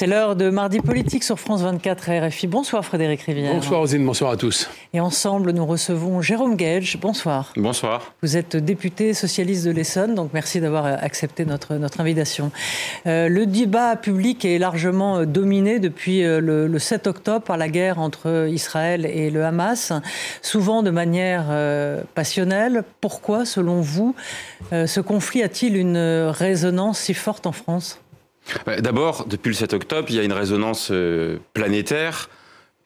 C'est l'heure de Mardi Politique sur France 24 et RFI. Bonsoir Frédéric Rivière. Bonsoir Rosine, bonsoir à tous. Et ensemble, nous recevons Jérôme Gage. Bonsoir. Bonsoir. Vous êtes député socialiste de l'Essonne, donc merci d'avoir accepté notre, notre invitation. Euh, le débat public est largement dominé depuis euh, le, le, 7 octobre par la guerre entre Israël et le Hamas, souvent de manière euh, passionnelle. Pourquoi, selon vous, euh, ce conflit a-t-il une résonance si forte en France? D'abord, depuis le 7 octobre, il y a une résonance euh, planétaire,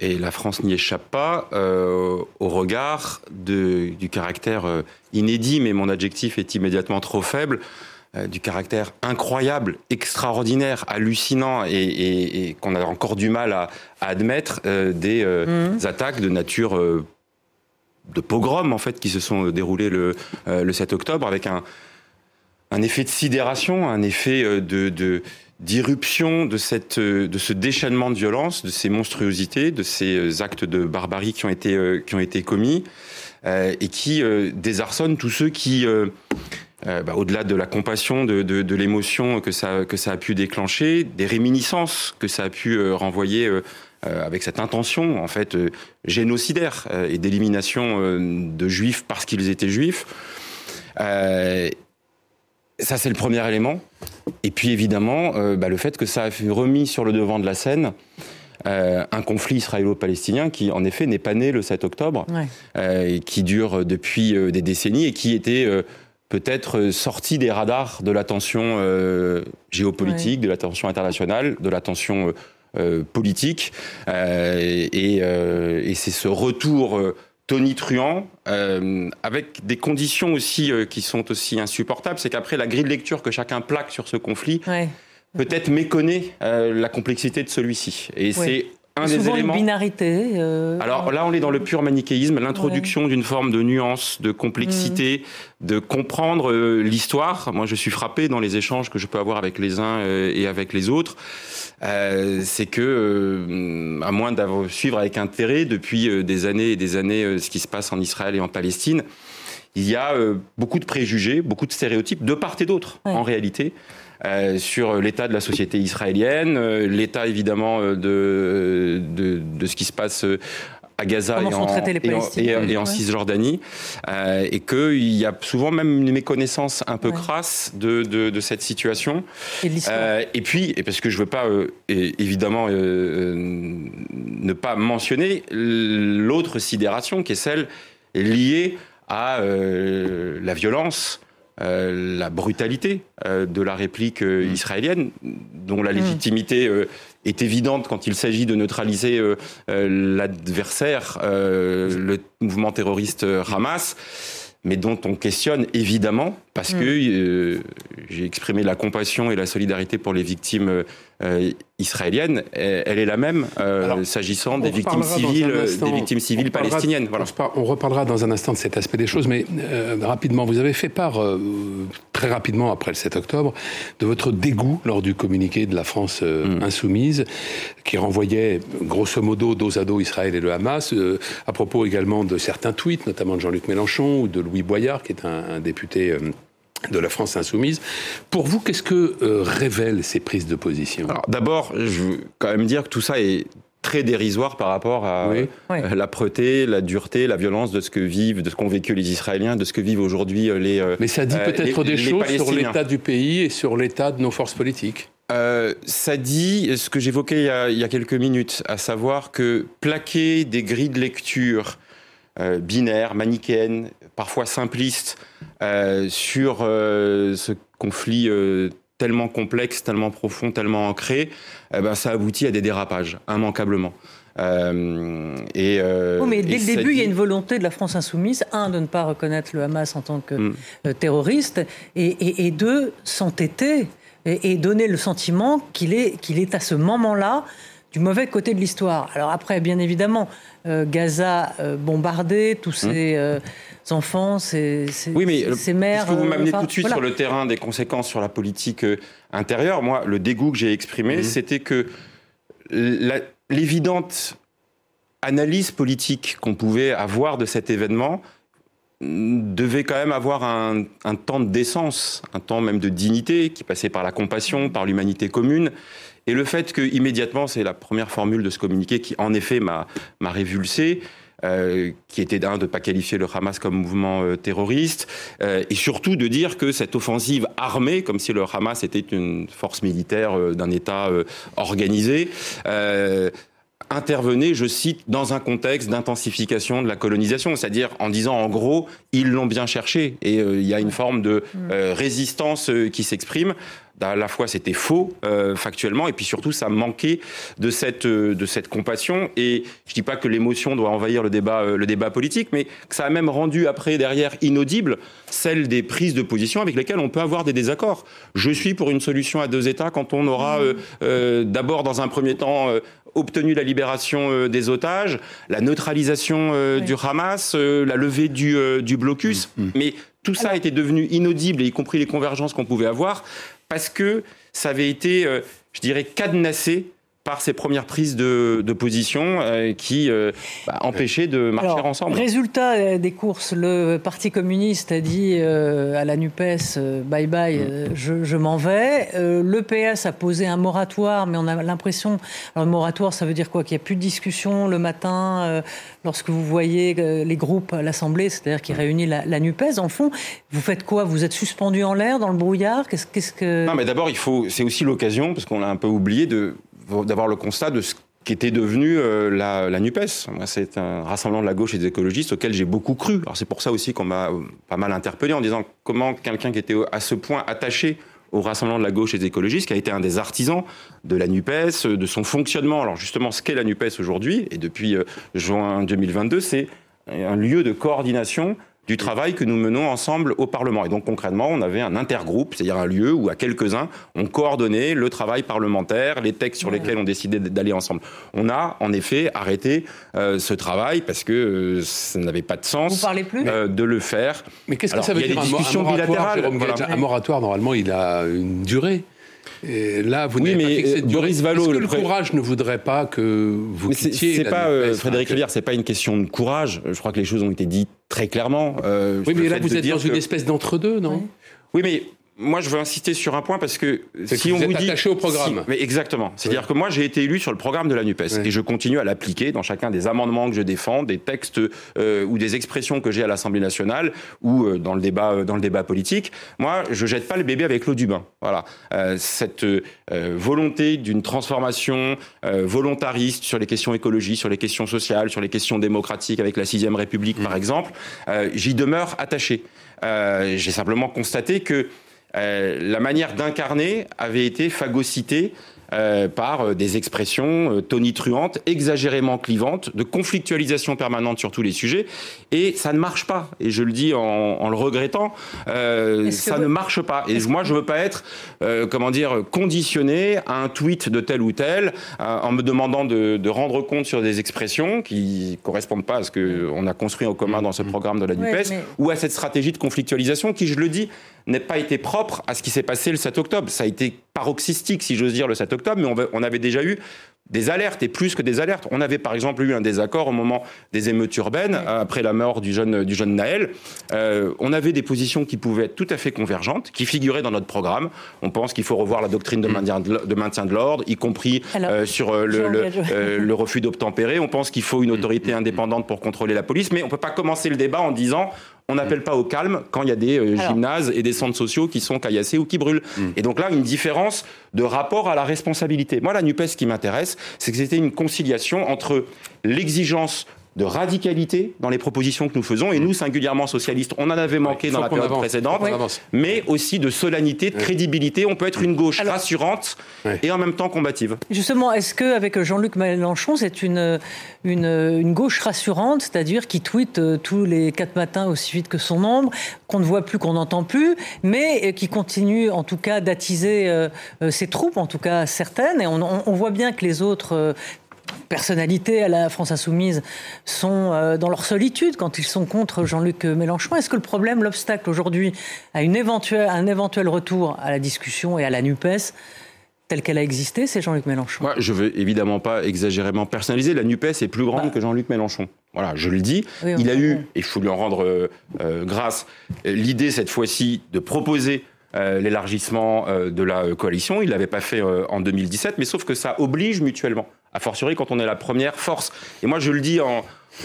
et la France n'y échappe pas, euh, au regard de, du caractère euh, inédit, mais mon adjectif est immédiatement trop faible, euh, du caractère incroyable, extraordinaire, hallucinant, et, et, et qu'on a encore du mal à, à admettre, euh, des mmh. attaques de nature de pogrom, en fait, qui se sont déroulées le, le 7 octobre, avec un, un effet de sidération, un effet de, de d'irruption de, cette, de ce déchaînement de violence, de ces monstruosités, de ces actes de barbarie qui ont été, euh, qui ont été commis euh, et qui euh, désarçonnent tous ceux qui, euh, bah, au-delà de la compassion, de, de, de l'émotion que ça, que ça a pu déclencher, des réminiscences que ça a pu renvoyer avec cette intention en fait génocidaire et d'élimination de juifs parce qu'ils étaient juifs. Ça, c'est le premier élément. Et puis, évidemment, euh, bah, le fait que ça a remis sur le devant de la scène euh, un conflit israélo-palestinien qui, en effet, n'est pas né le 7 octobre, ouais. euh, et qui dure depuis des décennies et qui était peut-être sorti des radars de l'attention euh, géopolitique, ouais. de l'attention internationale, de l'attention politique. et, et c'est ce retour tonitruant, euh, avec des conditions aussi euh, qui sont aussi insupportables. C'est qu'après, la grille de lecture que chacun plaque sur ce conflit, ouais. peut-être méconnaît euh, la complexité de celui-ci. Et ouais. c'est un des éléments. Une binarité. Euh... Alors là, on est dans le pur manichéisme, l'introduction ouais. d'une forme de nuance, de complexité, mmh. de comprendre euh, l'histoire. Moi, je suis frappé dans les échanges que je peux avoir avec les uns euh, et avec les autres. Euh, c'est que, euh, à moins d'avoir suivre avec intérêt depuis des années et des années ce qui se passe en Israël et en Palestine, il y a beaucoup de préjugés, beaucoup de stéréotypes de part et d'autre, ouais. en réalité. Euh, sur l'état de la société israélienne, euh, l'état évidemment de, de, de, ce qui se passe à Gaza et en, et en, et, et en, Cisjordanie, euh, et qu'il y a souvent même une méconnaissance un peu ouais. crasse de, de, de, cette situation. Et, euh, et, puis, et parce que je ne veux pas euh, évidemment ne pas mentionner l'autre sidération qui est celle liée à la violence euh, la brutalité euh, de la réplique euh, israélienne, dont la légitimité est évidente quand il s'agit de neutraliser l'adversaire, le mouvement terroriste Hamas mais dont on questionne évidemment, parce mmh. que euh, j'ai exprimé la compassion et la solidarité pour les victimes euh, israéliennes, elle est la même euh, s'agissant des victimes civiles, instant, des victimes civiles palestiniennes. Voilà. On reparlera dans un instant de cet aspect des choses, mais euh, rapidement, vous avez fait part très rapidement après le 7 octobre de votre dégoût lors du communiqué de la France mmh. insoumise, qui renvoyait grosso modo dos à dos Israël et le Hamas, à propos également de certains tweets, notamment de Jean-Luc Mélenchon ou de Louis Boyard, qui est un, un député de la France insoumise. Pour vous, qu'est-ce que euh, révèlent ces prises de position? Alors d'abord, je veux quand même dire que tout ça est très dérisoire par rapport à oui. euh, l'âpreté, la dureté, la violence de ce que vivent, de ce qu'ont vécu les Israéliens, de ce que vivent aujourd'hui les. Euh, Mais ça dit peut-être des choses sur l'état du pays et sur l'état de nos forces politiques. Euh, ça dit ce que j'évoquais il, il, y a quelques minutes, à savoir que plaquer des grilles de lecture euh, binaires, manichéennes, parfois simplistes, euh, sur euh, ce conflit euh, tellement complexe, tellement profond, tellement ancré, eh ben, ça aboutit à des dérapages, immanquablement. Euh, et, euh, oh, mais dès le début, dit... il y a une volonté de la France insoumise, un, de ne pas reconnaître le Hamas en tant que mm. terroriste, et, et, et deux, s'entêter et, et, donner le sentiment qu'il est, qu'il est à ce moment-là du mauvais côté de l'histoire. Alors après, bien évidemment, Gaza bombardé, tous mmh. ces enfants, ces, oui, mais ces mères. vous m'amenez tout de suite sur le terrain des conséquences sur la politique intérieure, moi, le dégoût que j'ai exprimé, mmh. c'était que l'évidente analyse politique qu'on pouvait avoir de cet événement devait quand même avoir un, temps de décence, un temps même de dignité qui passait par la compassion, par l'humanité commune. Et le fait que immédiatement, c'est la première formule de ce communiqué qui en effet m'a révulsé, euh, qui était d'un de ne pas qualifier le Hamas comme mouvement euh, terroriste, euh, et surtout de dire que cette offensive armée, comme si le Hamas était une force militaire d'un État organisé, intervenait, je cite, dans un contexte d'intensification de la colonisation, c'est-à-dire en disant en gros, ils l'ont bien cherché et euh, il y a une forme de mm. euh, résistance euh, qui s'exprime. À la fois, c'était faux factuellement, et puis surtout, ça manquait de cette de cette compassion. Et je dis pas que l'émotion doit envahir le débat le débat politique, mais que ça a même rendu après derrière inaudible celle des prises de position avec lesquelles on peut avoir des désaccords. Je suis pour une solution à deux États quand on aura mm. d'abord dans un premier temps obtenu la libération euh, des otages, la neutralisation euh, du Hamas, euh, la levée du, du blocus. Mm, mm. Mais tout ça était devenu inaudible, y compris les convergences qu'on pouvait avoir, parce que ça avait été, je dirais, cadenassé par ces premières prises de, position euh, qui euh, bah, empêchaient de marcher ensemble. Résultat euh, des courses, le Parti communiste a dit à la NUPES bye bye, mm. je, m'en vais. le PS a posé un moratoire, mais on a l'impression. Alors, moratoire, ça veut dire quoi? Qu'il n'y a plus de discussion le matin lorsque vous voyez les groupes à l'Assemblée, c'est-à-dire qui réunit la, la, NUPES. En fond, vous faites quoi? Vous êtes suspendu en l'air dans le brouillard? Qu'est-ce -ce que. Non, mais d'abord, il faut. C'est aussi l'occasion, parce qu'on l'a un peu oublié, de d'avoir le constat de ce qu'était devenu euh, la, la, NUPES. C'est un rassemblement de la gauche et des écologistes auquel j'ai beaucoup cru. Alors c'est pour ça aussi qu'on m'a euh, pas mal interpellé en disant comment quelqu'un qui était à ce point attaché au rassemblement de la gauche et des écologistes, qui a été un des artisans de la NUPES, de son fonctionnement. Alors justement, ce qu'est la NUPES aujourd'hui, et depuis euh, juin 2022, c'est un lieu de coordination du travail que nous menons ensemble au Parlement. Et donc concrètement, on avait un intergroupe, c'est-à-dire un lieu où à quelques-uns, on coordonnait le travail parlementaire, les textes sur lesquels on décidait d'aller ensemble. On a en effet arrêté euh, ce travail parce que euh, ça n'avait pas de sens euh, de le faire. Mais qu'est-ce que ça veut dire un, moratoire, un moratoire, normalement, il a une durée. Et là, vous oui, mais pas Boris Vallot, que le, courage ne voudrait pas que vous mais quittiez C'est pas euh, Frédéric Rivière, c'est pas une question de courage. Je crois que les choses ont été dites très clairement. Euh, oui, mais là, vous êtes dans une espèce d'entre-deux, non? Oui, mais moi, je veux insister sur un point parce que si on vous dit attaché au programme, mais exactement. C'est-à-dire que moi, j'ai été élu sur le programme de la Nupes et je continue à l'appliquer dans chacun des amendements que je défends, des textes euh, ou des expressions que j'ai à l'Assemblée nationale ou euh, dans le débat euh, dans le débat politique. Moi, je jette pas le bébé avec l'eau du bain. Voilà. cette volonté d'une transformation volontariste sur les questions écologiques, sur les questions sociales, sur les questions démocratiques avec la sixième République, par mmh. exemple, j'y demeure attaché. j'ai simplement constaté que euh, la manière d'incarner avait été phagocytée euh, par euh, des expressions tonitruantes, exagérément clivantes, de conflictualisation permanente sur tous les sujets, et ça ne marche pas. Et je le dis en, le regrettant, ça ne marche pas. Et moi, je veux pas être, comment dire, conditionné à un tweet de tel ou tel, en me demandant de, rendre compte sur des expressions qui correspondent pas à ce qu'on a construit en commun dans ce programme de la Nupes, ou à cette stratégie de conflictualisation qui, je le dis, n'ait pas été propre à ce qui s'est passé le 7 octobre. Ça a été paroxystique, si j'ose dire, le 7 octobre, mais on avait déjà eu des alertes et plus que des alertes. On avait par exemple eu un désaccord au moment des émeutes urbaines après la mort du jeune du jeune Naël. Euh, on avait des positions qui pouvaient être tout à fait convergentes, qui figuraient dans notre programme. On pense qu'il faut revoir la doctrine de maintien de, maintien de l'ordre, y compris euh, sur euh, le, le, le, refus d'obtempérer. On pense qu'il faut une autorité indépendante pour contrôler la police, mais on peut pas commencer le débat en disant on n'appelle pas au calme quand il y a des euh, gymnases et des centres sociaux qui sont caillassés ou qui brûlent. Hmm. Et donc là, une différence de rapport à la responsabilité. Moi, la NUPES, qui m'intéresse, c'est que c'était une conciliation entre l'exigence de radicalité dans les propositions que nous faisons. Et nous, singulièrement socialistes, on en avait manqué dans la période précédente, mais aussi de solennité, de crédibilité. On peut être une gauche rassurante et en même temps combative. Justement, est-ce qu'avec Jean-Luc Mélenchon, c'est une, une, gauche rassurante, c'est-à-dire qui tweet euh, tous les quatre matins aussi vite que son ombre, qu'on ne voit plus, qu'on n'entend plus, mais qui continue en tout cas d'attiser euh, euh, ses troupes, en tout cas certaines, et on, on voit bien que les autres personnalités à la France insoumise sont euh, dans leur solitude quand ils sont contre Jean-Luc Mélenchon. Est-ce que le problème, l'obstacle aujourd'hui à une éventuelle, un éventuel retour à la discussion et à la NUPES telle qu'elle a existé, c'est Jean-Luc Mélenchon? Moi, je ne veux évidemment pas exagérément personnaliser. La NUPES est plus grande bah. que Jean-Luc Mélenchon. Voilà, je le dis. il a eu, et il faut lui en rendre euh, euh, grâce, l'idée cette fois-ci de proposer l'élargissement de la coalition. Il ne l'avait pas fait en 2017, mais sauf que ça oblige mutuellement a fortiori quand on est la première force. Et moi, je le dis en,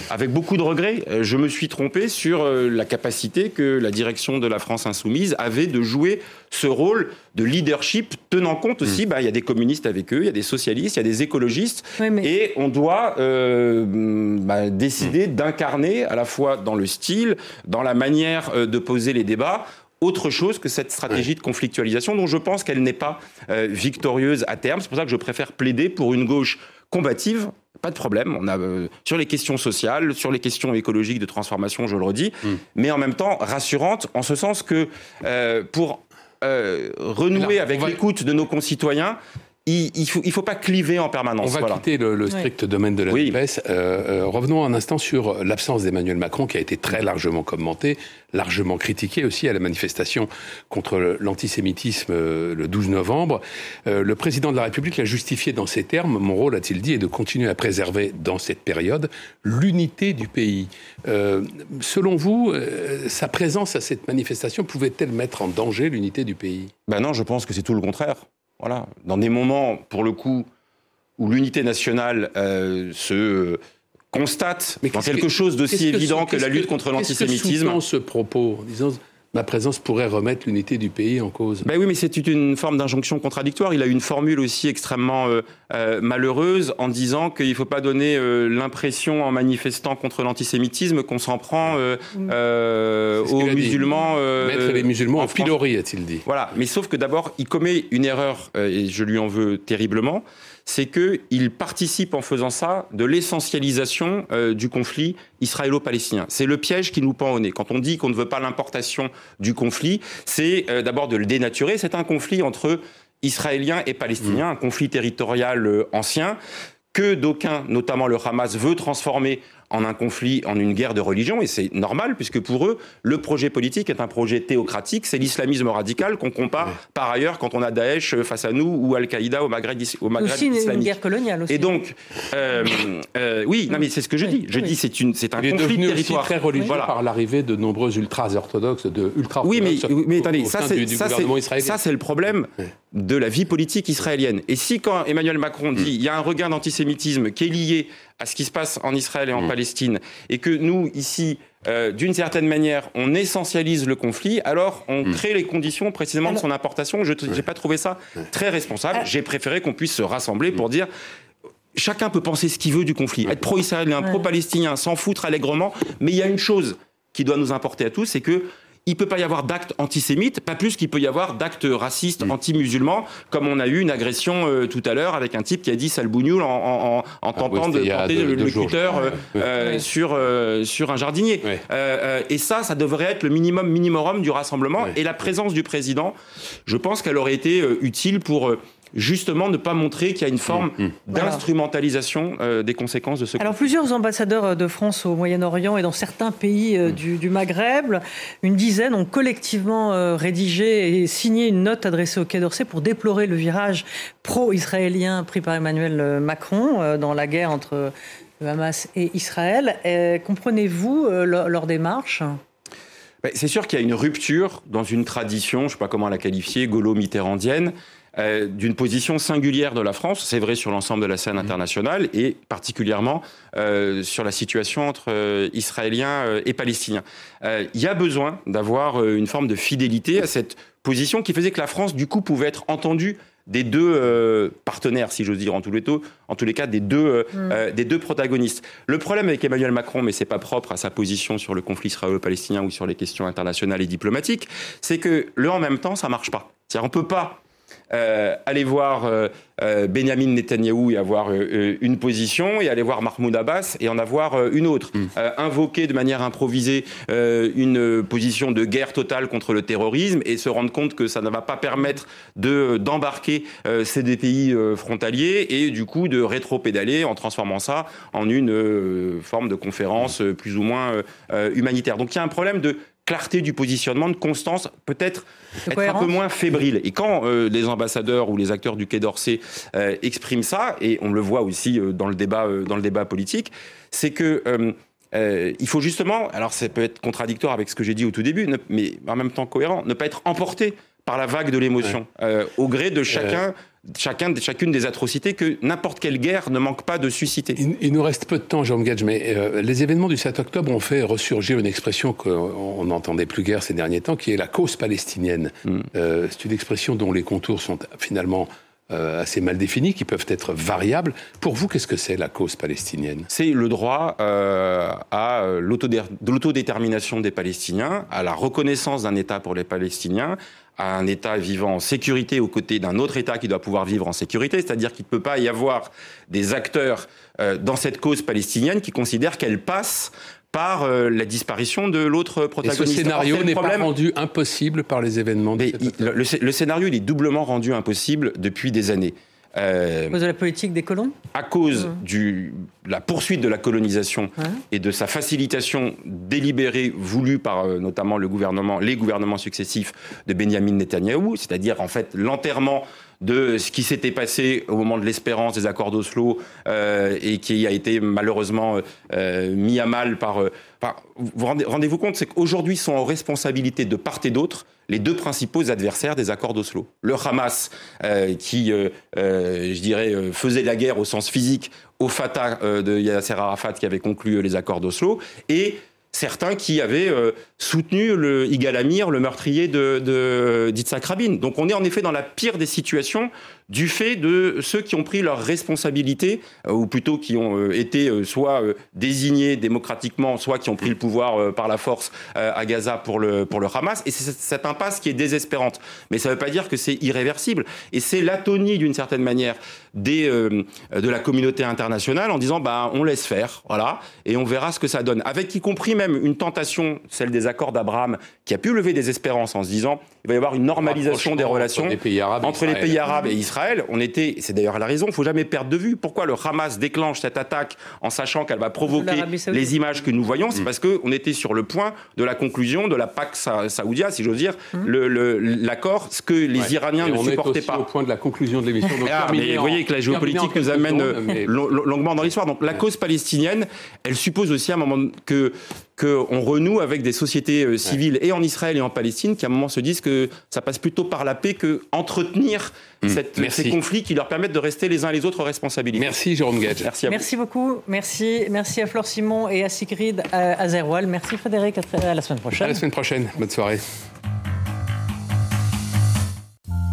avec beaucoup de regrets, euh, je me suis trompé sur euh, la capacité que la direction de la France insoumise avait de jouer ce rôle de leadership, tenant compte aussi, mm. bah, il y a des communistes avec eux, il y a des socialistes, il y a des écologistes, et on doit euh, bah, décider mm. d'incarner à la fois dans le style, dans la manière de poser les débats, autre chose que cette stratégie de conflictualisation dont je pense qu'elle n'est pas victorieuse à terme. C'est pour ça que je préfère plaider pour une gauche combative, pas de problème. On a euh, sur les questions sociales, sur les questions écologiques de transformation, je le redis, hmm. mais en même temps rassurante en ce sens que euh, pour euh, renouer avec l'écoute de nos concitoyens, il ne faut, il faut pas cliver en permanence. On va quitter le, strict domaine de la oui. Euh, euh, revenons un instant sur l'absence d'Emmanuel Macron, qui a été très largement commenté, largement critiqué aussi à la manifestation contre l'antisémitisme euh, le 12 novembre. le président de la République l'a justifié dans ces termes. Mon rôle, a-t-il dit, est de continuer à préserver dans cette période l'unité du pays. selon vous, sa présence à cette manifestation pouvait-elle mettre en danger l'unité du pays? Ben non, je pense que c'est tout le contraire. Voilà. Dans des moments, pour le coup, où l'unité nationale euh, se constate Mais dans quelque chose d'aussi évident que, la lutte contre l'antisémitisme. Qu'est-ce ce propos en disant ma présence pourrait remettre l'unité du pays en cause. Ben oui, mais c'est une forme d'injonction contradictoire. Il a une formule aussi extrêmement euh, euh, malheureuse en disant qu'il ne faut pas donner euh, l'impression en manifestant contre l'antisémitisme qu'on s'en prend aux musulmans. Mettre les musulmans en, pilori, a-t-il dit. Voilà, mais sauf que d'abord, il commet une erreur, et je lui en veux terriblement, c'est qu'il participe en faisant ça de l'essentialisation euh, du conflit israélo-palestinien. C'est le piège qui nous pend au nez. Quand on dit qu'on ne veut pas l'importation du conflit, c'est euh, d'abord de le dénaturer. C'est un conflit entre Israéliens et Palestiniens, mmh. un conflit territorial euh, ancien que d'aucuns, notamment le Hamas, veut transformer en un conflit, en une guerre de religion, et c'est normal, puisque pour eux, le projet politique est un projet théocratique, c'est l'islamisme radical qu'on compare par ailleurs quand on a Daesh face à nous ou Al-Qaïda au Maghreb, au Maghreb aussi une, guerre coloniale aussi. Et donc, euh, euh, oui, non mais c'est ce que je dis. Je dis c'est une, c'est un conflit de territoire. très religieux par l'arrivée de nombreux ultras orthodoxes, de ultra. Oui, mais, mais attendez, ça c'est ça c'est le problème de la vie politique israélienne. Et si quand Emmanuel Macron dit il y a un regain d'antisémitisme qui est lié à ce qui se passe en Israël et en mm. Palestine, et que nous, ici, euh, d'une certaine manière, on essentialise le conflit, alors on mm. crée les conditions précisément de son importation. Je n'ai pas trouvé ça très responsable. Ah. J'ai préféré qu'on puisse se rassembler pour dire chacun peut penser ce qu'il veut du conflit, être pro-israélien, pro-palestinien, s'en foutre allègrement, mais il y a une chose qui doit nous importer à tous, c'est que il ne peut pas y avoir d'actes antisémites, pas plus qu'il peut y avoir d'actes racistes, anti-musulmans, comme on a eu une agression euh, tout à l'heure avec un type qui a dit salbougnoul en, en, en ah tentant de porter le, cutter euh, euh, sur, sur un jardinier. et ça, ça devrait être le minimum minimum du rassemblement. Et la présence du président, je pense qu'elle aurait été utile pour justement ne pas montrer qu'il y a une forme mm, mm. d'instrumentalisation euh, des conséquences de ce Alors plusieurs ambassadeurs euh, de France au Moyen-Orient et dans certains pays euh, mm. du, Maghreb, une dizaine ont collectivement rédigé et signé une note adressée au Quai d'Orsay pour déplorer le virage pro-israélien pris par Emmanuel Macron dans la guerre entre Hamas et Israël. Comprenez-vous leur, démarche? Ben, C'est sûr qu'il y a une rupture dans une tradition, je ne sais pas comment la qualifier, gaulo-mitterrandienne, euh, d'une position singulière de la France, c'est vrai sur l'ensemble de la scène mmh. internationale et particulièrement euh, sur la situation entre euh, Israéliens et Palestiniens. Il y a besoin d'avoir une forme de fidélité à cette position qui faisait que la France, du coup, pouvait être entendue des deux partenaires, si j'ose dire, en tous les, taux, en tous les cas, des deux, mm. des deux protagonistes. Le problème avec Emmanuel Macron, mais c'est pas propre à sa position sur le conflit israélo-palestinien ou sur les questions internationales et diplomatiques, c'est que le en même temps, ça marche pas. C'est-à-dire, on peut pas euh, aller voir euh, euh, Benjamin Netanyahou et avoir une position, et aller voir Mahmoud Abbas et en avoir une autre. Mm. invoquer de manière improvisée une position de guerre totale contre le terrorisme et se rendre compte que ça ne va pas permettre de d'embarquer ces deux pays frontaliers et du coup de rétro-pédaler en transformant ça en une forme de conférence plus ou moins humanitaire. Donc il y a un problème de clarté du positionnement, de constance, peut-être être un peu moins fébrile. Et quand euh, les ambassadeurs ou les acteurs du Quai d'Orsay euh, expriment ça, et on le voit aussi euh, dans le débat dans le débat politique, c'est que il faut justement, alors ça peut être contradictoire avec ce que j'ai dit au tout début, mais en même temps cohérent, ne pas être emporté par la vague de l'émotion, au gré de chacun chacun, chacune des atrocités que n'importe quelle guerre ne manque pas de susciter. Il, nous reste peu de temps, Jean Gage, mais euh, les événements du 7 octobre ont fait ressurgir une expression qu'on n'entendait plus guère ces derniers temps, qui est la cause palestinienne. Mm. Euh, c'est une expression dont les contours sont finalement euh, assez mal définis, qui peuvent être variables. Pour vous, qu'est-ce que c'est la cause palestinienne? C'est le droit à l'autodétermination des Palestiniens, à la reconnaissance d'un État pour les Palestiniens, à un État vivant en sécurité aux côtés d'un autre État qui doit pouvoir vivre en sécurité, c'est-à-dire qu'il ne peut pas y avoir des acteurs euh, dans cette cause palestinienne qui considèrent qu'elle passe par euh, la disparition de l'autre protagoniste. Et ce scénario n'est pas rendu impossible par les événements. Mais le, le, scénario, il est doublement rendu impossible depuis des années. Euh, à cause de la politique des colons À cause de la poursuite de la colonisation et de sa facilitation délibérée, voulue par euh, notamment le gouvernement, les gouvernements successifs de Benjamin Netanyahou, c'est-à-dire en fait l'enterrement de ce qui s'était passé au moment de l'espérance des accords d'Oslo euh, et qui a été malheureusement mis à mal par... vous rendez-vous compte, c'est qu'aujourd'hui sont en responsabilité de part et d'autre les deux principaux adversaires des accords d'Oslo. Le Hamas, euh, qui, euh, euh, je dirais, faisait la guerre au sens physique au Fatah de Yasser Arafat qui avait conclu les accords d'Oslo, et certains qui avaient soutenu le Igal Amir, le meurtrier de, de Rabin. Donc on est en effet dans la pire des situations du fait de ceux qui ont pris leurs responsabilités, euh, ou plutôt qui ont euh, été euh, soit désignés démocratiquement, soit qui ont pris le pouvoir par la force à Gaza pour le, pour le Hamas. Et c'est cette impasse qui est désespérante. Mais ça ne veut pas dire que c'est irréversible. Et c'est l'atonie, d'une certaine manière, des, de la communauté internationale en disant bah, on laisse faire, voilà, et on verra ce que ça donne. Avec y compris même une tentation, celle des accords d'Abraham, qui a pu lever des espérances en se disant il va y avoir une normalisation des relations entre les pays arabes, entre les pays arabes et Israël on était, c'est d'ailleurs la raison, il faut jamais perdre de vue pourquoi le Hamas déclenche cette attaque en sachant qu'elle va provoquer les images que nous voyons, c'est mm. parce qu'on était sur le point de la conclusion de la PAC saoudia, si j'ose dire, mm. l'accord, ce que les Iraniens ne supportaient pas. au point de la conclusion de l'émission. Ah, mais vous voyez que la géopolitique nous amène longuement dans l'histoire. Donc la cause palestinienne, elle suppose aussi à un moment que qu'on renoue avec des sociétés euh, civiles et en Israël et en Palestine qui à un moment se disent que ça passe plutôt par la paix que entretenir mmh. ces conflits qui leur permettent de rester les uns les autres responsabilités. Merci Jérôme Gage. Merci à vous. Merci beaucoup. Merci, merci à Flore Simon et à Sigrid Azerwal. Merci Frédéric. À la semaine prochaine. À la semaine prochaine. Bonne soirée.